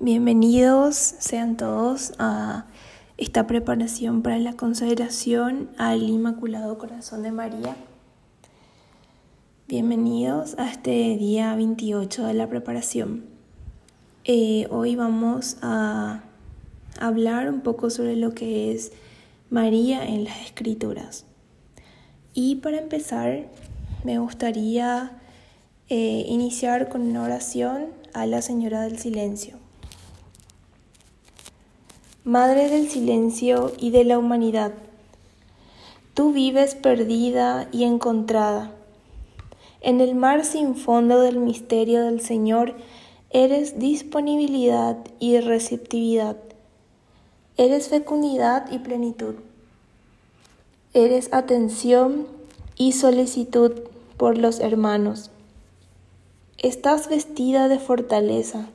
Bienvenidos sean todos a esta preparación para la consagración al Inmaculado Corazón de María. Bienvenidos a este día 28 de la preparación. Eh, hoy vamos a hablar un poco sobre lo que es María en las Escrituras. Y para empezar, me gustaría eh, iniciar con una oración a la Señora del Silencio. Madre del silencio y de la humanidad, tú vives perdida y encontrada. En el mar sin fondo del misterio del Señor eres disponibilidad y receptividad. Eres fecundidad y plenitud. Eres atención y solicitud por los hermanos. Estás vestida de fortaleza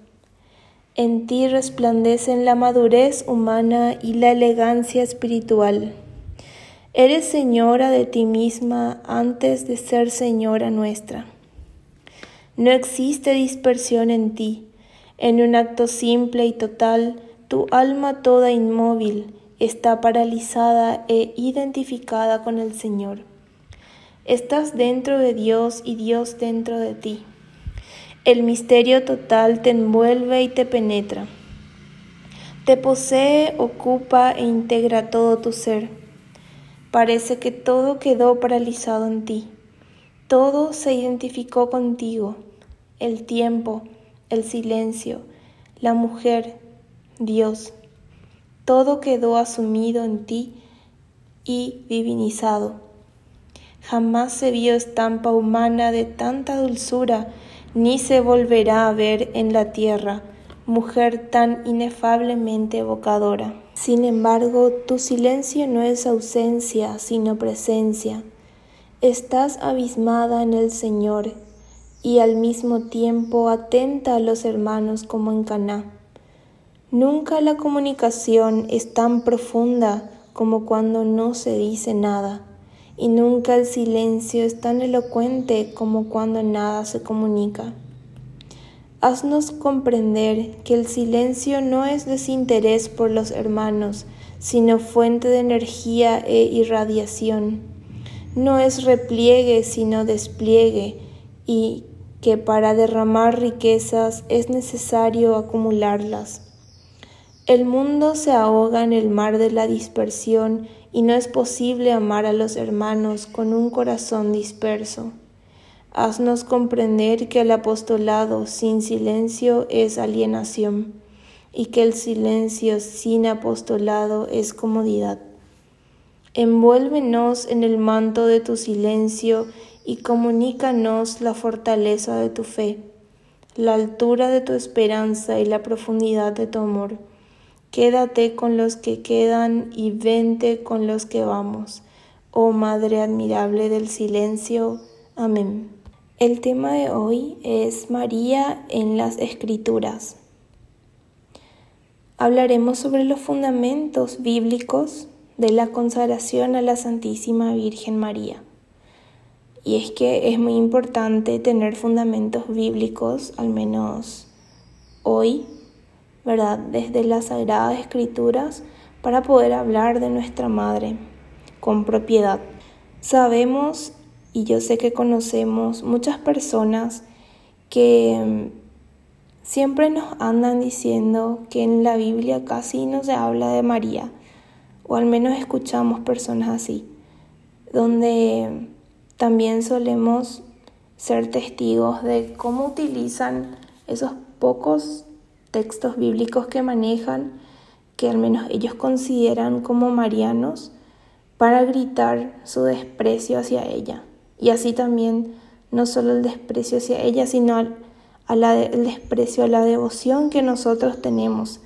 en ti resplandecen la madurez humana y la elegancia espiritual. Eres señora de ti misma antes de ser señora nuestra. No existe dispersión en ti. En un acto simple y total, tu alma toda inmóvil está paralizada e identificada con el Señor. Estás dentro de Dios y Dios dentro de ti. El misterio total te envuelve y te penetra. Te posee, ocupa e integra todo tu ser. Parece que todo quedó paralizado en ti. Todo se identificó contigo. El tiempo, el silencio, la mujer, Dios. Todo quedó asumido en ti y divinizado. Jamás se vio estampa humana de tanta dulzura ni se volverá a ver en la tierra mujer tan inefablemente evocadora. Sin embargo, tu silencio no es ausencia, sino presencia. Estás abismada en el Señor y al mismo tiempo atenta a los hermanos como en Caná. Nunca la comunicación es tan profunda como cuando no se dice nada y nunca el silencio es tan elocuente como cuando nada se comunica. Haznos comprender que el silencio no es desinterés por los hermanos, sino fuente de energía e irradiación. No es repliegue, sino despliegue, y que para derramar riquezas es necesario acumularlas. El mundo se ahoga en el mar de la dispersión y no es posible amar a los hermanos con un corazón disperso. Haznos comprender que el apostolado sin silencio es alienación y que el silencio sin apostolado es comodidad. Envuélvenos en el manto de tu silencio y comunícanos la fortaleza de tu fe, la altura de tu esperanza y la profundidad de tu amor. Quédate con los que quedan y vente con los que vamos. Oh Madre admirable del silencio. Amén. El tema de hoy es María en las Escrituras. Hablaremos sobre los fundamentos bíblicos de la consagración a la Santísima Virgen María. Y es que es muy importante tener fundamentos bíblicos, al menos hoy, ¿verdad? Desde las Sagradas Escrituras para poder hablar de nuestra Madre con propiedad. Sabemos y yo sé que conocemos muchas personas que mm, siempre nos andan diciendo que en la Biblia casi no se habla de María, o al menos escuchamos personas así, donde también solemos ser testigos de cómo utilizan esos pocos textos bíblicos que manejan, que al menos ellos consideran como marianos, para gritar su desprecio hacia ella. Y así también no solo el desprecio hacia ella, sino el desprecio a la devoción que nosotros tenemos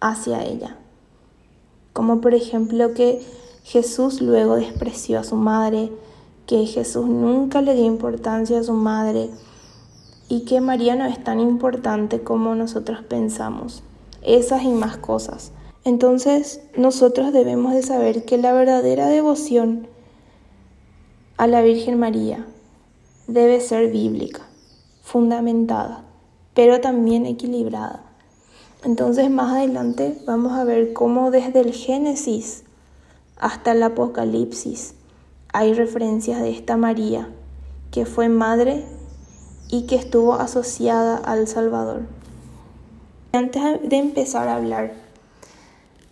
hacia ella. Como por ejemplo que Jesús luego despreció a su madre, que Jesús nunca le dio importancia a su madre, y que María no es tan importante como nosotros pensamos. Esas y más cosas. Entonces nosotros debemos de saber que la verdadera devoción a la Virgen María debe ser bíblica, fundamentada, pero también equilibrada. Entonces más adelante vamos a ver cómo desde el Génesis hasta el Apocalipsis hay referencias de esta María, que fue madre y que estuvo asociada al Salvador. Antes de empezar a hablar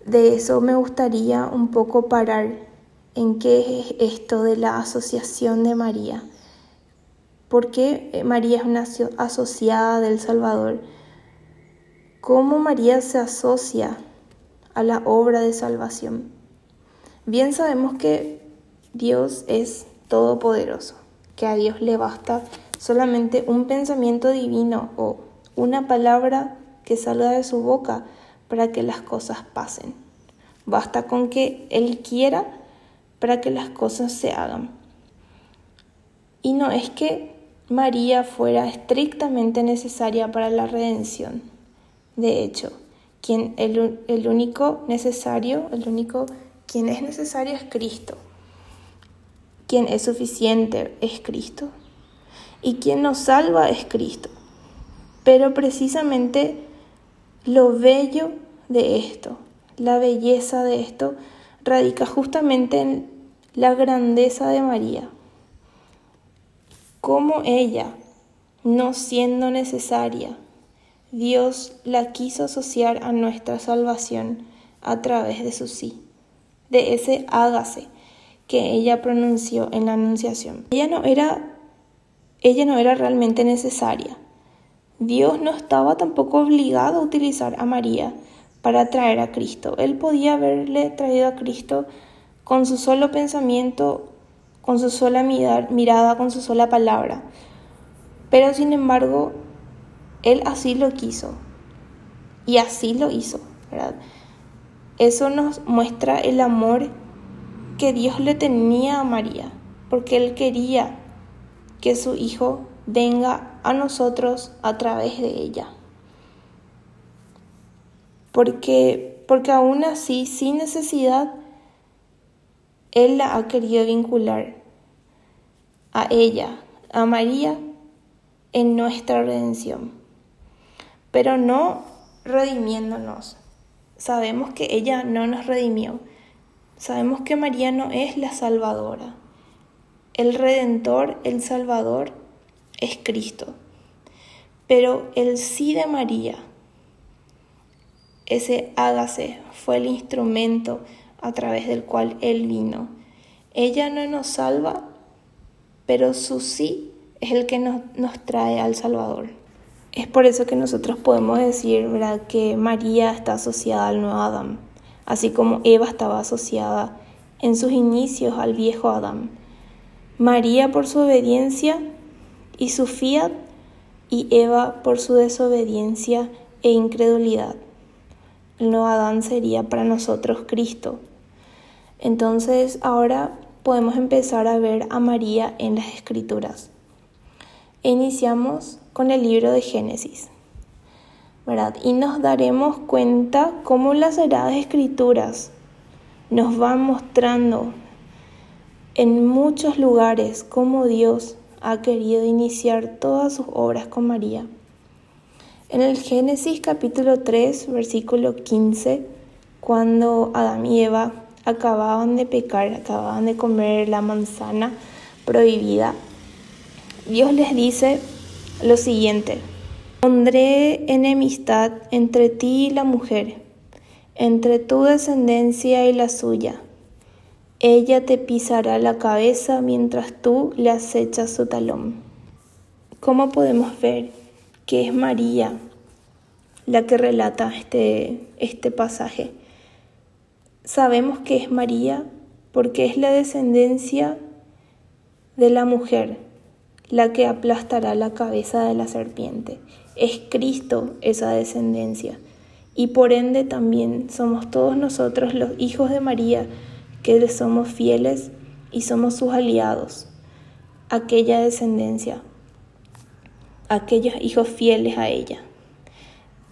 de eso, me gustaría un poco parar en qué es esto de la asociación de María. ¿Por qué María es una asociada del Salvador? ¿Cómo María se asocia a la obra de salvación? Bien sabemos que Dios es todopoderoso, que a Dios le basta solamente un pensamiento divino o una palabra que salga de su boca para que las cosas pasen. Basta con que Él quiera para que las cosas se hagan. Y no es que María fuera estrictamente necesaria para la redención. De hecho, quien el, el único necesario, el único quien es necesario es Cristo. Quien es suficiente es Cristo. Y quien nos salva es Cristo. Pero precisamente lo bello de esto, la belleza de esto, radica justamente en la grandeza de María. Como ella, no siendo necesaria, Dios la quiso asociar a nuestra salvación a través de su sí, de ese hágase que ella pronunció en la anunciación. Ella no era, ella no era realmente necesaria. Dios no estaba tampoco obligado a utilizar a María para traer a Cristo. Él podía haberle traído a Cristo con su solo pensamiento, con su sola mirada, con su sola palabra. Pero sin embargo, Él así lo quiso. Y así lo hizo, ¿verdad? Eso nos muestra el amor que Dios le tenía a María, porque Él quería que su Hijo venga a nosotros a través de ella porque, porque aún así, sin necesidad, Él la ha querido vincular a ella, a María, en nuestra redención, pero no redimiéndonos. Sabemos que ella no nos redimió. Sabemos que María no es la salvadora. El redentor, el salvador, es Cristo. Pero el sí de María, ese hágase fue el instrumento a través del cual Él vino. Ella no nos salva, pero su sí es el que nos, trae al Salvador. Es por eso que nosotros podemos decir ¿verdad? que María está asociada al nuevo Adán, así como Eva estaba asociada en sus inicios al viejo Adán. María por su obediencia y su fiat y Eva por su desobediencia e incredulidad el nuevo Adán sería para nosotros Cristo. Entonces ahora podemos empezar a ver a María en las Escrituras. iniciamos con el libro de Génesis. ¿verdad? Y nos daremos cuenta cómo las Sagradas Escrituras nos van mostrando en muchos lugares cómo Dios ha querido iniciar todas sus obras con María. En el Génesis capítulo 3, versículo 15, cuando Adán y Eva acababan de pecar, acababan de comer la manzana prohibida, Dios les dice lo siguiente, pondré enemistad entre ti y la mujer, entre tu descendencia y la suya. Ella te pisará la cabeza mientras tú le acechas su talón. ¿Cómo podemos ver? que es María la que relata este, este pasaje. Sabemos que es María porque es la descendencia de la mujer la que aplastará la cabeza de la serpiente. Es Cristo esa descendencia. Y por ende también somos todos nosotros los hijos de María que le somos fieles y somos sus aliados, aquella descendencia aquellos hijos fieles a ella.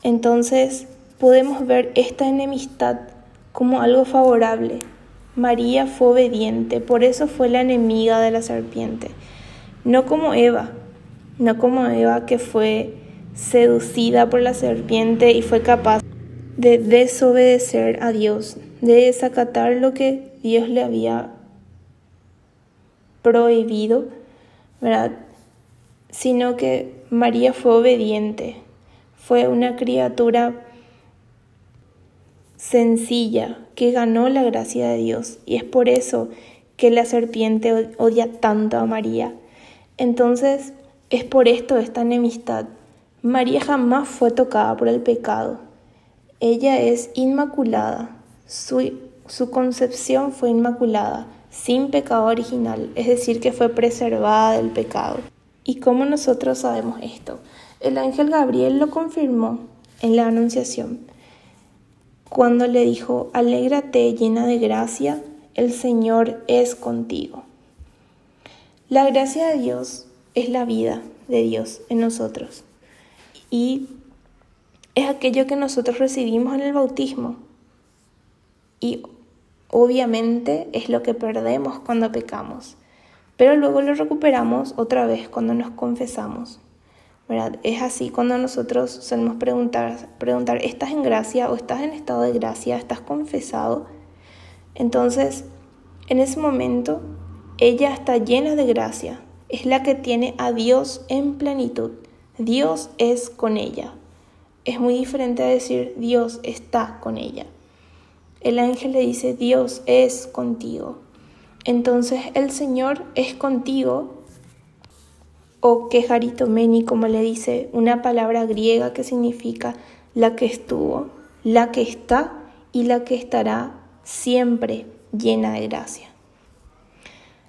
Entonces podemos ver esta enemistad como algo favorable. María fue obediente, por eso fue la enemiga de la serpiente. No como Eva, no como Eva que fue seducida por la serpiente y fue capaz de desobedecer a Dios, de desacatar lo que Dios le había prohibido, ¿verdad? Sino que María fue obediente, fue una criatura sencilla que ganó la gracia de Dios y es por eso que la serpiente odia tanto a María. Entonces, es por esto esta enemistad. María jamás fue tocada por el pecado. Ella es inmaculada. Su, su concepción fue inmaculada, sin pecado original, es decir, que fue preservada del pecado. ¿Y cómo nosotros sabemos esto? El ángel Gabriel lo confirmó en la Anunciación, cuando le dijo, Alégrate llena de gracia, el Señor es contigo. La gracia de Dios es la vida de Dios en nosotros y es aquello que nosotros recibimos en el bautismo y obviamente es lo que perdemos cuando pecamos, pero luego lo recuperamos otra vez cuando nos confesamos. ¿verdad? Es así cuando nosotros solemos preguntar, preguntar, ¿estás en gracia o estás en estado de gracia? ¿Estás confesado? Entonces, en ese momento, ella está llena de gracia, es la que tiene a Dios en plenitud. Dios es con ella. Es muy diferente a decir Dios está con ella. El ángel le dice Dios es contigo. Entonces el Señor es contigo o meni, como le dice una palabra griega que significa la que estuvo, la que está y la que estará siempre llena de gracia.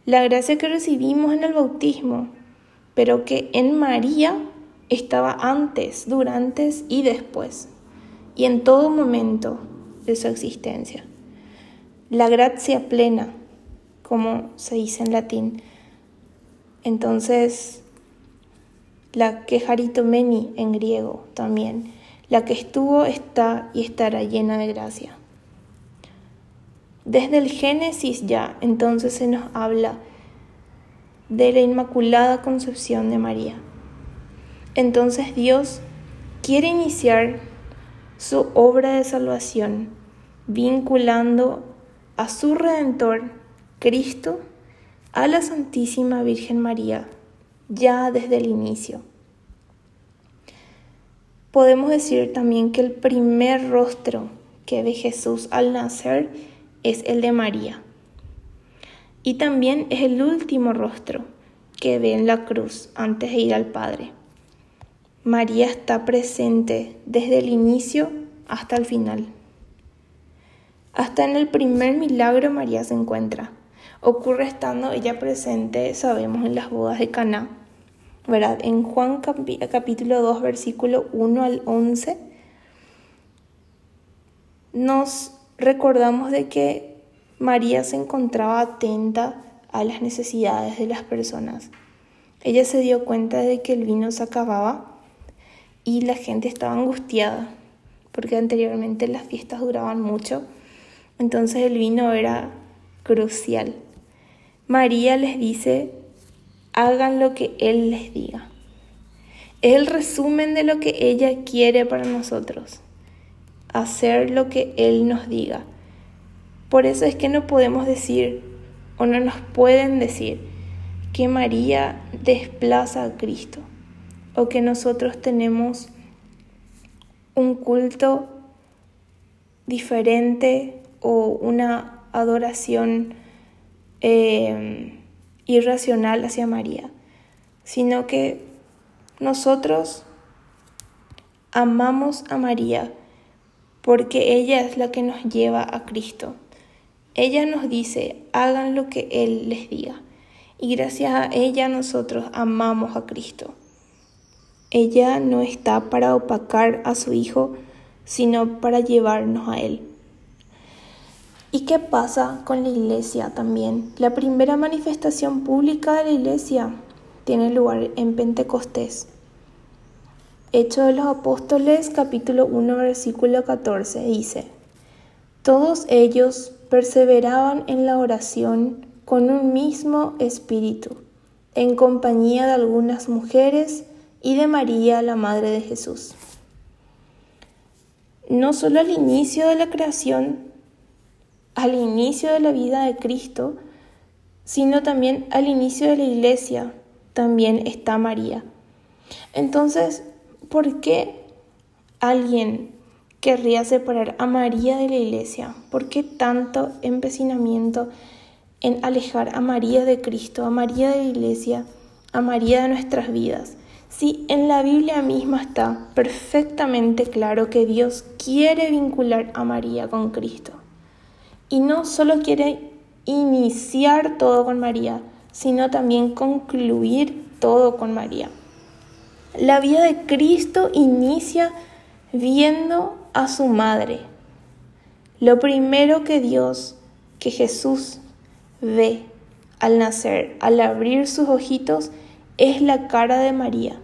La gracia que recibimos en el bautismo, pero que en María estaba antes, durante y después, y en todo momento de su existencia. La gracia plena, como se dice en latín. Entonces, la que meni en griego también. La que estuvo está y estará llena de gracia. Desde el Génesis ya entonces se nos habla de la Inmaculada Concepción de María. Entonces Dios quiere iniciar su obra de salvación vinculando a su Redentor, Cristo, a la Santísima Virgen María ya desde el inicio. Podemos decir también que el primer rostro que ve Jesús al nacer es el de María. Y también es el último rostro que ve en la cruz antes de ir al Padre. María está presente desde el inicio hasta el final. Hasta en el primer milagro María se encuentra. Ocurre estando ella presente, sabemos, en las bodas de Caná ¿verdad? En Juan capítulo 2, versículo 1 al 11, nos recordamos de que María se encontraba atenta a las necesidades de las personas. Ella se dio cuenta de que el vino se acababa y la gente estaba angustiada, porque anteriormente las fiestas duraban mucho, entonces el vino era crucial. María les dice hagan lo que Él les diga. Es el resumen de lo que ella quiere para nosotros. Hacer lo que Él nos diga. Por eso es que no podemos decir, o no nos pueden decir, que María desplaza a Cristo, o que nosotros tenemos un culto diferente o una adoración eh, irracional hacia María, sino que nosotros amamos a María porque ella es la que nos lleva a Cristo. Ella nos dice, hagan lo que Él les diga. Y gracias a ella nosotros amamos a Cristo. Ella no está para opacar a su Hijo, sino para llevarnos a Él. ¿Y qué pasa con la iglesia también? La primera manifestación pública de la iglesia tiene lugar en Pentecostés. Hechos de los Apóstoles capítulo 1 versículo 14 dice, Todos ellos perseveraban en la oración con un mismo espíritu, en compañía de algunas mujeres y de María, la Madre de Jesús. No solo al inicio de la creación, al inicio de la vida de Cristo, sino también al inicio de la iglesia, también está María. Entonces, ¿por qué alguien querría separar a María de la iglesia? ¿Por qué tanto empecinamiento en alejar a María de Cristo, a María de la iglesia, a María de nuestras vidas? Si en la Biblia misma está perfectamente claro que Dios quiere vincular a María con Cristo. Y no solo quiere iniciar todo con María, sino también concluir todo con María. La vida de Cristo inicia viendo a su madre. Lo primero que Dios, que Jesús ve al nacer, al abrir sus ojitos, es la cara de María,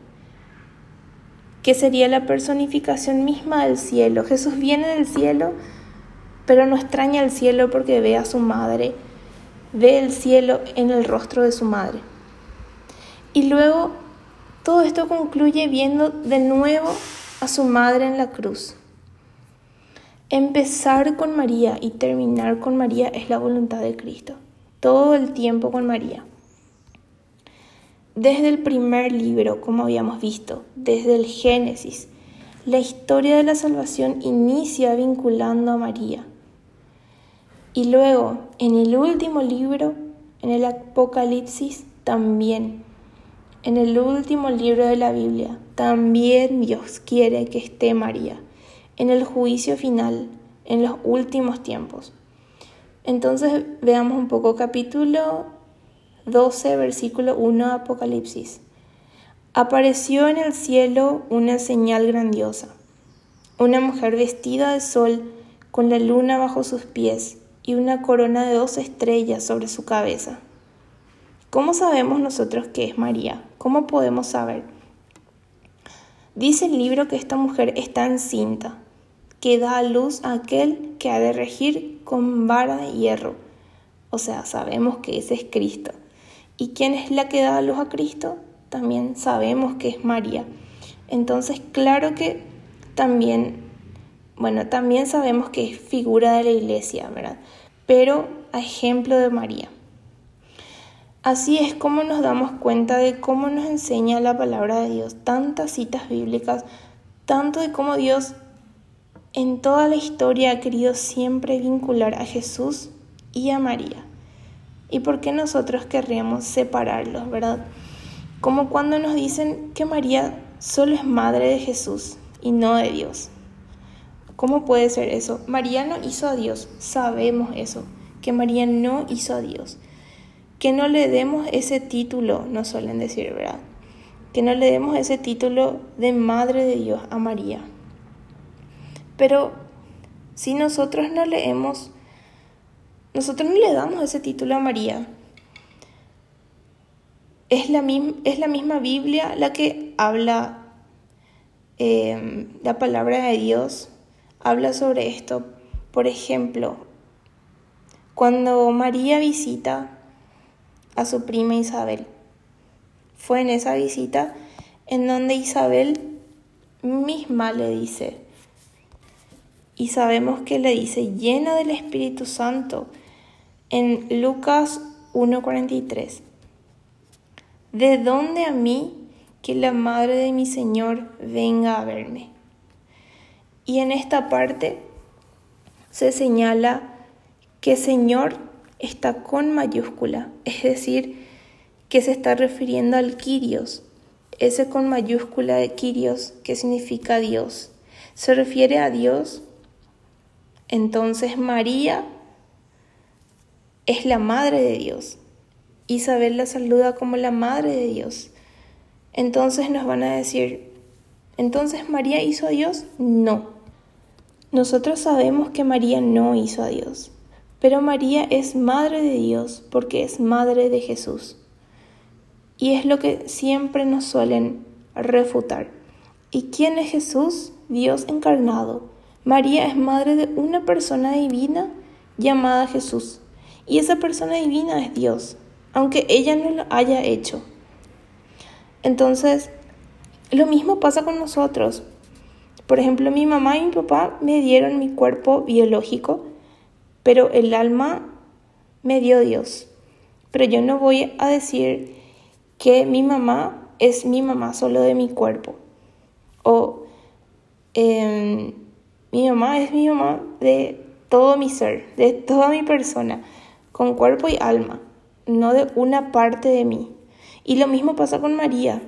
que sería la personificación misma del cielo. Jesús viene del cielo, pero no extraña el cielo porque ve a su madre, ve el cielo en el rostro de su madre. Y luego todo esto concluye viendo de nuevo a su madre en la cruz. Empezar con María y terminar con María es la voluntad de Cristo. Todo el tiempo con María. Desde el primer libro, como habíamos visto, desde el Génesis, la historia de la salvación inicia vinculando a María. Y luego, en el último libro, en el Apocalipsis, también. En el último libro de la Biblia, también Dios quiere que esté María. En el juicio final, en los últimos tiempos. Entonces veamos un poco capítulo 12, versículo 1 Apocalipsis. Apareció en el cielo una señal grandiosa, una mujer vestida de sol con la luna bajo sus pies y una corona de dos estrellas sobre su cabeza. ¿Cómo sabemos nosotros que es María? ¿Cómo podemos saber? Dice el libro que esta mujer está encinta, que da a luz a aquel que ha de regir con vara de hierro. O sea, sabemos que ese es Cristo. ¿Y quién es la que da a luz a Cristo? También sabemos que es María. Entonces, claro que también, bueno, también sabemos que es figura de la iglesia, ¿verdad? Pero a ejemplo de María. Así es como nos damos cuenta de cómo nos enseña la palabra de Dios, tantas citas bíblicas, tanto de cómo Dios en toda la historia ha querido siempre vincular a Jesús y a María. ¿Y por qué nosotros querríamos separarlos, verdad? Como cuando nos dicen que María solo es madre de Jesús y no de Dios. ¿Cómo puede ser eso? María no hizo a Dios, sabemos eso, que María no hizo a Dios. Que no le demos ese título, nos suelen decir, ¿verdad? Que no le demos ese título de madre de Dios a María. Pero si nosotros no leemos nosotros no le damos ese título a María. Es la, misma Biblia la que habla, em, la palabra de Dios habla sobre esto. Por ejemplo, cuando María visita a su prima Isabel, fue en esa visita en donde Isabel misma le dice, y sabemos que le dice, llena del Espíritu Santo, en Lucas 1.43. ¿De dónde a mí que la madre de mi Señor venga a verme? Y en esta parte se señala que Señor está con mayúscula, es decir, que se está refiriendo al Kyrios, ese con mayúscula de Kyrios que significa Dios. Se refiere a Dios. Entonces María es la madre de Dios. Isabel la saluda como la madre de Dios. Entonces nos van a decir, ¿entonces María hizo a Dios? No. Nosotros sabemos que María no hizo a Dios, pero María es madre de Dios porque es madre de Jesús. Y es lo que siempre nos suelen refutar. ¿Y quién es Jesús? Dios encarnado. María es madre de una persona divina llamada Jesús. Y esa persona divina es Dios, aunque ella no lo haya hecho. Entonces, Lo mismo pasa con nosotros. Por ejemplo, mi mamá y mi papá me dieron mi cuerpo biológico, pero el alma me dio Dios. Pero yo no voy a decir que mi mamá es mi mamá solo de mi cuerpo. O em, mi mamá es mi mamá de todo mi ser, de toda mi persona, con cuerpo y alma, no de una parte de mí. Y lo mismo pasa con María.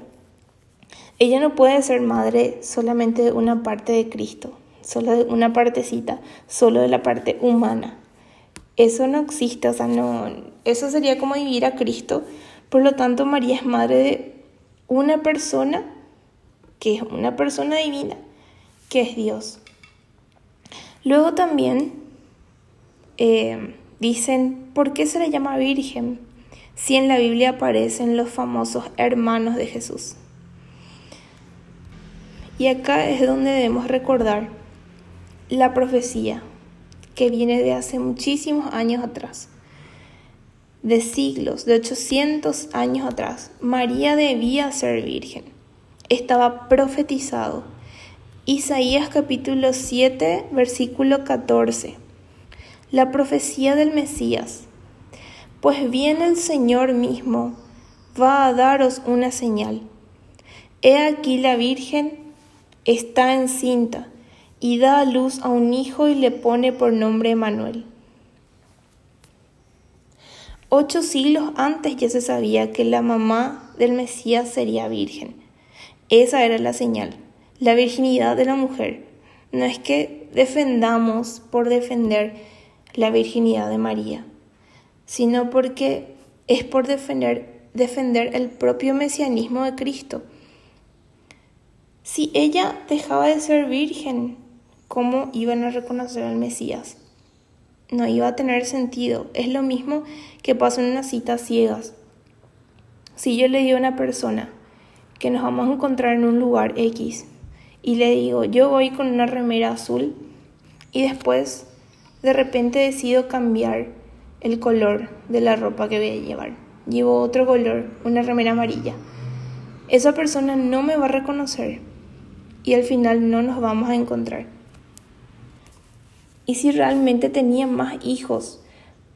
Ella no puede ser madre solamente de una parte de Cristo, solo de una partecita, solo de la parte humana. Eso no existe, o sea, no, eso sería como vivir a Cristo. Por lo tanto, María es madre de una persona que es una persona divina, que es Dios. Luego también eh, dicen, ¿por qué se le llama virgen si en la Biblia aparecen los famosos hermanos de Jesús? Y acá es donde debemos recordar la profecía que viene de hace muchísimos años atrás, de siglos, de 800 años atrás. María debía ser virgen, estaba profetizado. Isaías capítulo 7, versículo 14. La profecía del Mesías. Pues bien el Señor mismo va a daros una señal. He aquí la Virgen está encinta y da a luz a un hijo y le pone por nombre Manuel. Ocho siglos antes ya se sabía que la mamá del Mesías sería virgen. Esa era la señal, la virginidad de la mujer. No es que defendamos por defender la virginidad de María, sino porque es por defender, defender el propio mesianismo de Cristo. Si ella dejaba de ser virgen, cómo iban a reconocer al Mesías. No iba a tener sentido. Es lo mismo que pasa en una cita ciegas. Si yo le digo a una persona que nos vamos a encontrar en un lugar X y le digo, yo voy con una remera azul y después de repente decido cambiar el color de la ropa que voy a llevar. Llevo otro color, una remera amarilla. Esa persona no me va a reconocer y al final no nos vamos a encontrar y si realmente tenía más hijos.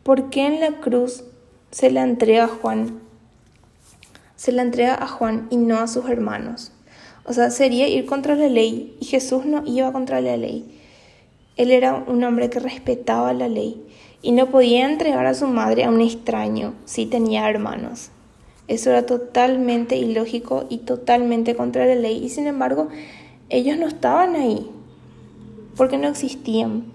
¿Por qué en la cruz se la entrega a Juan? Se la entrega a Juan y no a sus hermanos. O sea, sería ir contra la ley y Jesús no iba contra la ley. Él era un hombre que respetaba la ley y no podía entregar a su madre a un extraño si tenía hermanos. Eso era totalmente ilógico y totalmente contra la ley y sin embargo ellos no estaban ahí porque no existían.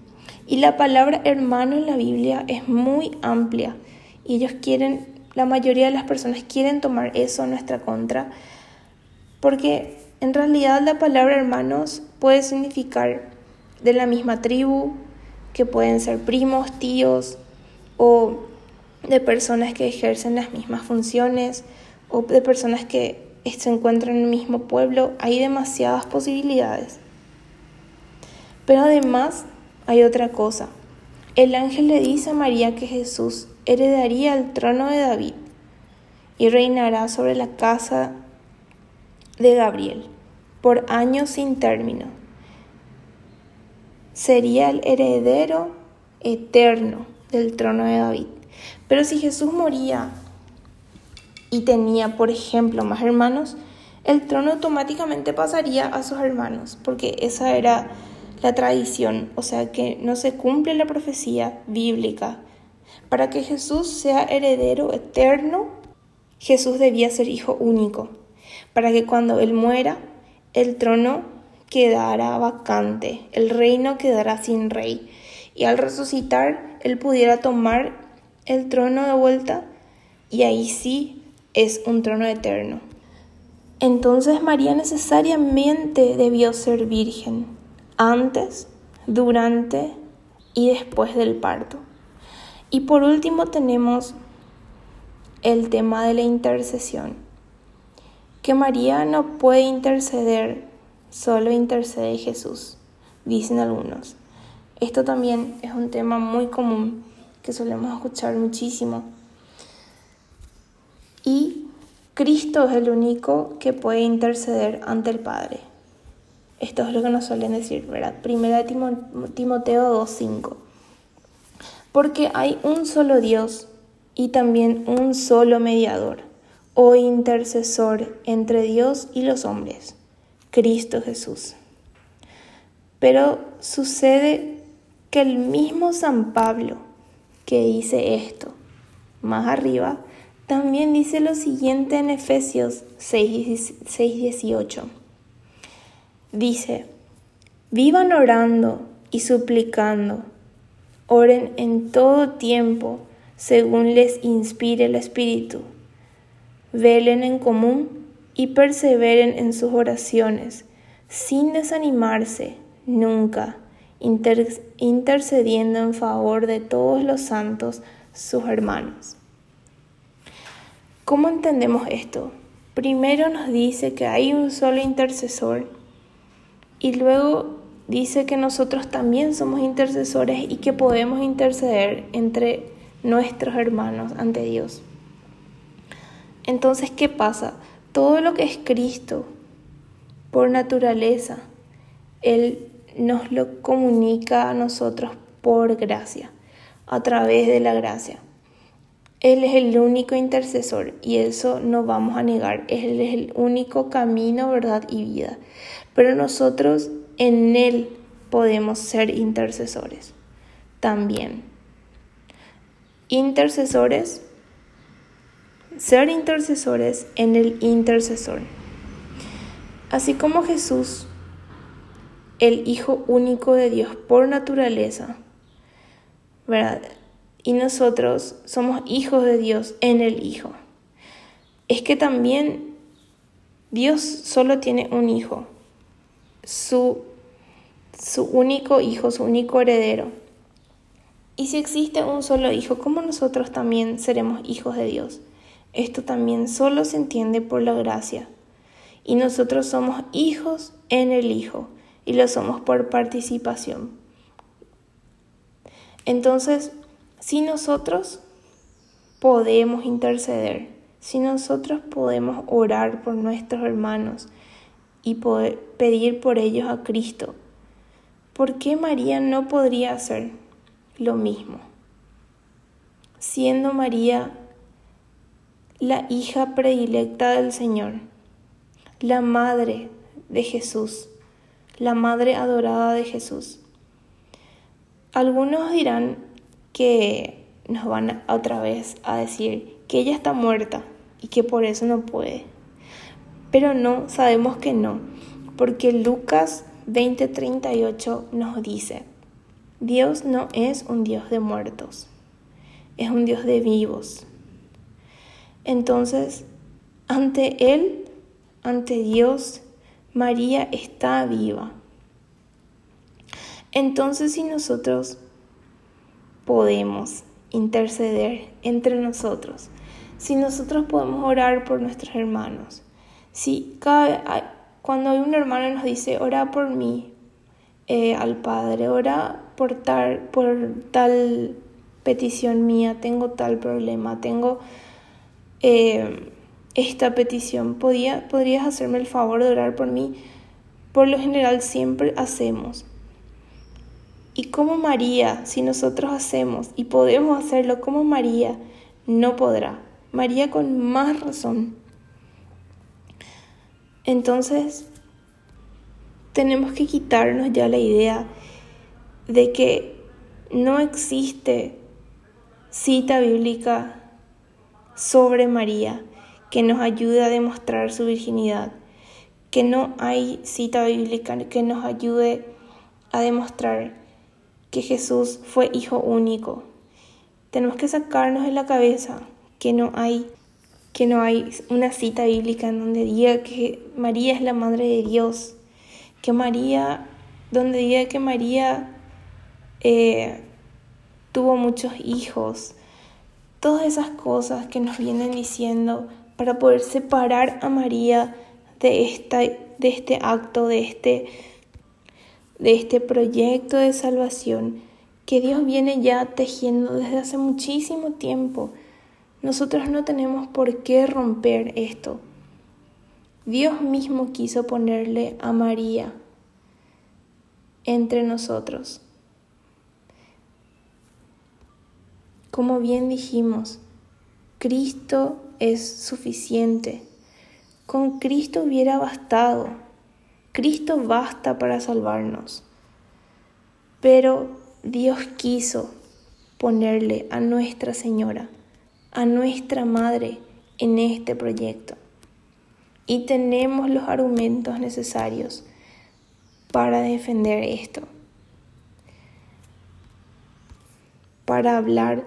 Y la palabra hermano en la Biblia es muy amplia y ellos quieren, la mayoría de las personas quieren tomar eso en nuestra contra, porque en realidad la palabra hermanos puede significar de la misma tribu, que pueden ser primos, tíos o de personas que ejercen las mismas funciones o de personas que se encuentran en el mismo pueblo. Hay demasiadas posibilidades. Pero además hay otra cosa. El ángel le dice a María que Jesús heredaría el trono de David y reinará sobre la casa de Gabriel por años sin término. Sería el heredero eterno del trono de David. Pero si Jesús moría y tenía, por ejemplo, más hermanos, el trono automáticamente pasaría a sus hermanos, porque esa era la tradición, o sea que no se cumple la profecía bíblica. Para que Jesús sea heredero eterno, Jesús debía ser hijo único, para que cuando Él muera, el trono quedara vacante, el reino quedara sin rey, y al resucitar, Él pudiera tomar el trono de vuelta, y ahí sí es un trono eterno. Entonces María necesariamente debió ser virgen antes, durante y después del parto. Y por último tenemos el tema de la intercesión, que María no puede interceder, solo intercede Jesús, dicen algunos. Esto también es un tema muy común que solemos escuchar muchísimo. Y Cristo es el único que puede interceder ante el Padre. Esto es lo que nos suelen decir, ¿verdad? Primera Timoteo 2.5. Porque hay un solo Dios y también un solo mediador o intercesor entre Dios y los hombres, Cristo Jesús. Pero sucede que el mismo San Pablo que dice esto, más arriba, también dice lo siguiente en Efesios 6.18. Dice, vivan orando y suplicando, oren en todo tiempo según les inspire el Espíritu, velen en común y perseveren en sus oraciones, sin desanimarse nunca, intercediendo en favor de todos los santos, sus hermanos. ¿Cómo entendemos esto? Primero nos dice que hay un solo intercesor y luego dice que nosotros también somos intercesores y que podemos interceder entre nuestros hermanos ante Dios. Entonces, ¿qué pasa? Todo lo que es Cristo, por naturaleza, Él nos lo comunica a nosotros por gracia, a través de la gracia. Él es el único intercesor y eso no vamos a negar. Él es el único camino, verdad y vida pero nosotros en Él podemos ser intercesores también. Intercesores, ser intercesores en el intercesor. Así como Jesús, el Hijo único de Dios por naturaleza, ¿verdad? Y nosotros somos hijos de Dios en el Hijo. Es que también Dios solo tiene un hijo, su, su único hijo, su único heredero. Y si existe un solo hijo, ¿cómo nosotros también seremos hijos de Dios? Esto también solo se entiende por la gracia. Y nosotros somos hijos en el Hijo y lo somos por participación. Entonces, si nosotros podemos interceder, si nosotros podemos orar por nuestros hermanos, y pedir por ellos a Cristo. ¿Por qué María no podría hacer lo mismo? Siendo María la hija predilecta del Señor, la madre de Jesús, la madre adorada de Jesús. Algunos dirán que nos van otra vez a decir que ella está muerta y que por eso no puede. Pero no, sabemos que no, porque Lucas 20:38 nos dice, Dios no es un Dios de muertos, es un Dios de vivos. Entonces, ante Él, ante Dios, María está viva. Entonces, si nosotros podemos interceder entre nosotros, si nosotros podemos orar por nuestros hermanos, si cada, cuando hay un hermano nos dice, ora por mí eh, al Padre, ora por tal, por tal petición mía, tengo tal problema, tengo eh, esta petición, ¿Podía, ¿podrías hacerme el favor de orar por mí? Por lo general siempre hacemos. Y como María, si nosotros hacemos y podemos hacerlo como María, no podrá. María con más razón entonces, tenemos que quitarnos ya la idea de que no existe cita bíblica sobre María que nos ayude a demostrar su virginidad, que no hay cita bíblica que nos ayude a demostrar que Jesús fue hijo único. Tenemos que sacarnos de la cabeza que no hay que no hay una cita bíblica en donde diga que María es la madre de Dios, que María, donde diga que María eh, tuvo muchos hijos, todas esas cosas que nos vienen diciendo para poder separar a María de, esta, de este acto, de este, de este proyecto de salvación que Dios viene ya tejiendo desde hace muchísimo tiempo Nosotros no tenemos por qué romper esto. Dios mismo quiso ponerle a María entre nosotros. Como bien dijimos, Cristo es suficiente. Con Cristo hubiera bastado. Cristo basta para salvarnos. Pero Dios quiso ponerle a Nuestra Señora, a nuestra Madre en este proyecto. Y tenemos los argumentos necesarios para defender esto, para hablar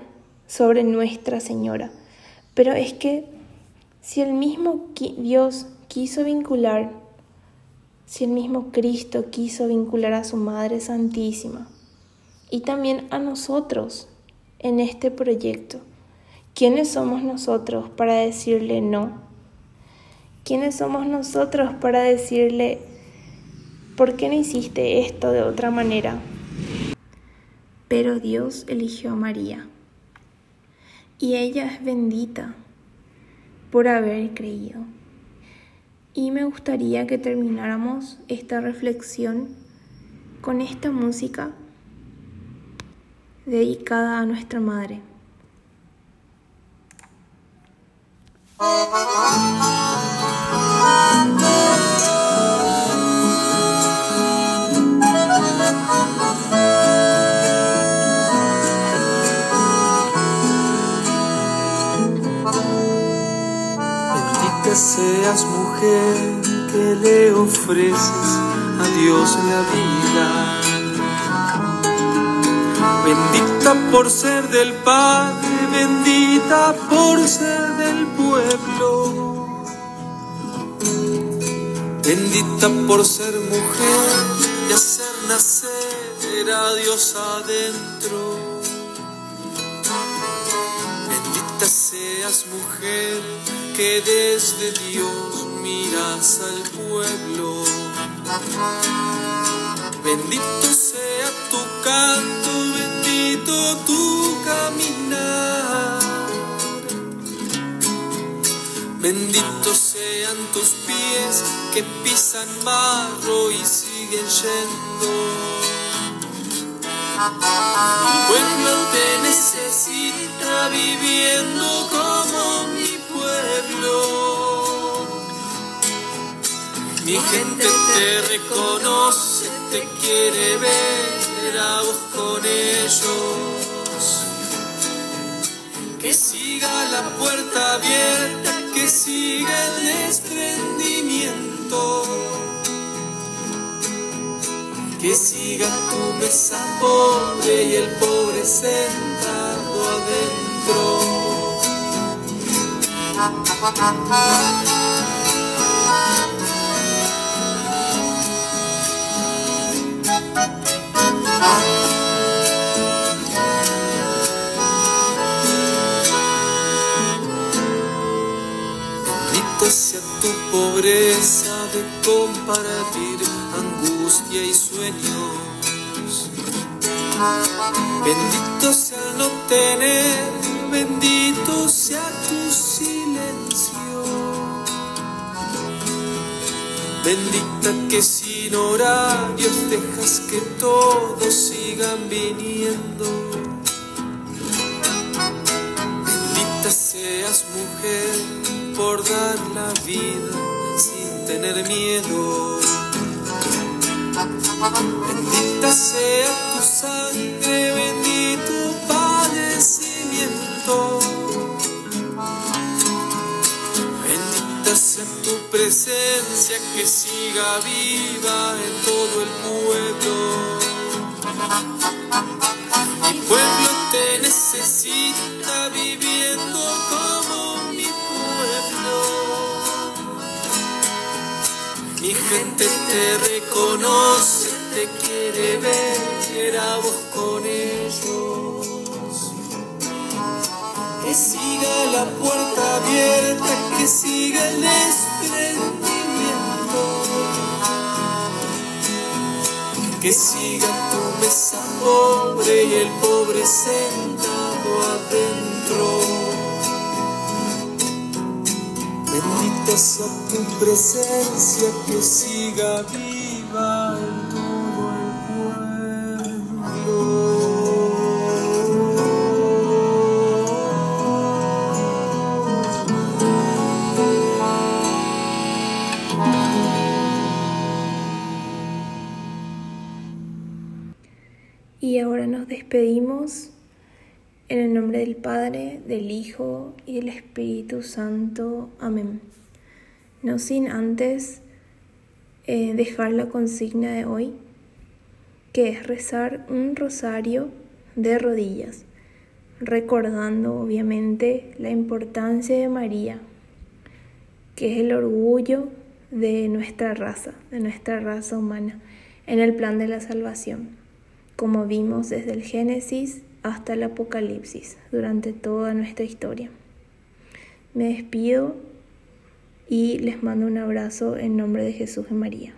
sobre Nuestra Señora. Pero es que si el mismo Dios quiso vincular, si el mismo Cristo quiso vincular a su Madre Santísima y también a nosotros en este proyecto, ¿quiénes somos nosotros para decirle no? ¿Quiénes somos nosotros para decirle, ¿por qué no hiciste esto de otra manera? Pero Dios eligió a María y ella es bendita por haber creído. Y me gustaría que termináramos esta reflexión con esta música dedicada a nuestra madre. Mujer que le ofreces a Dios la vida. Bendita por ser del Padre, bendita por ser del pueblo. Bendita por ser mujer y hacer nacer a Dios adentro. Bendita seas mujer que desde Dios miras al pueblo. Bendito sea tu canto, bendito tu caminar. Benditos sean tus pies que pisan barro y siguen yendo. Mi pueblo te necesita viviendo como mi gente te reconoce, te quiere ver a vos con ellos. Que siga la puerta abierta, que siga el desprendimiento. Que siga tu mesa pobre y el pobre sentado adentro. Tu pobreza de compartir angustia y sueños. Bendito sea no tener, bendito sea tu silencio. Bendita que sin horarios dejas que todos sigan viniendo. Bendita seas mujer por dar la vida sin tener miedo. Bendita sea tu sangre, bendito padecimiento. Bendita sea tu presencia que siga viva en todo el pueblo. Mi pueblo te necesita viviendo como Gente te reconoce, te quiere ver a vos con ellos. Que siga la puerta abierta, que siga el desprendimiento. Que siga tu mesa pobre y el pobre sentado adentro. Bendita sea tu presencia que siga viva en todo el Y ahora nos despedimos en el nombre del Padre, del Hijo y del Espíritu Santo. Amén. No sin antes eh, dejar la consigna de hoy, que es rezar un rosario de rodillas, recordando obviamente la importancia de María, que es el orgullo de nuestra raza, de nuestra raza humana, en el plan de la salvación, como vimos desde el Génesis hasta el Apocalipsis durante toda nuestra historia. Me despido y les mando un abrazo en nombre de Jesús y María.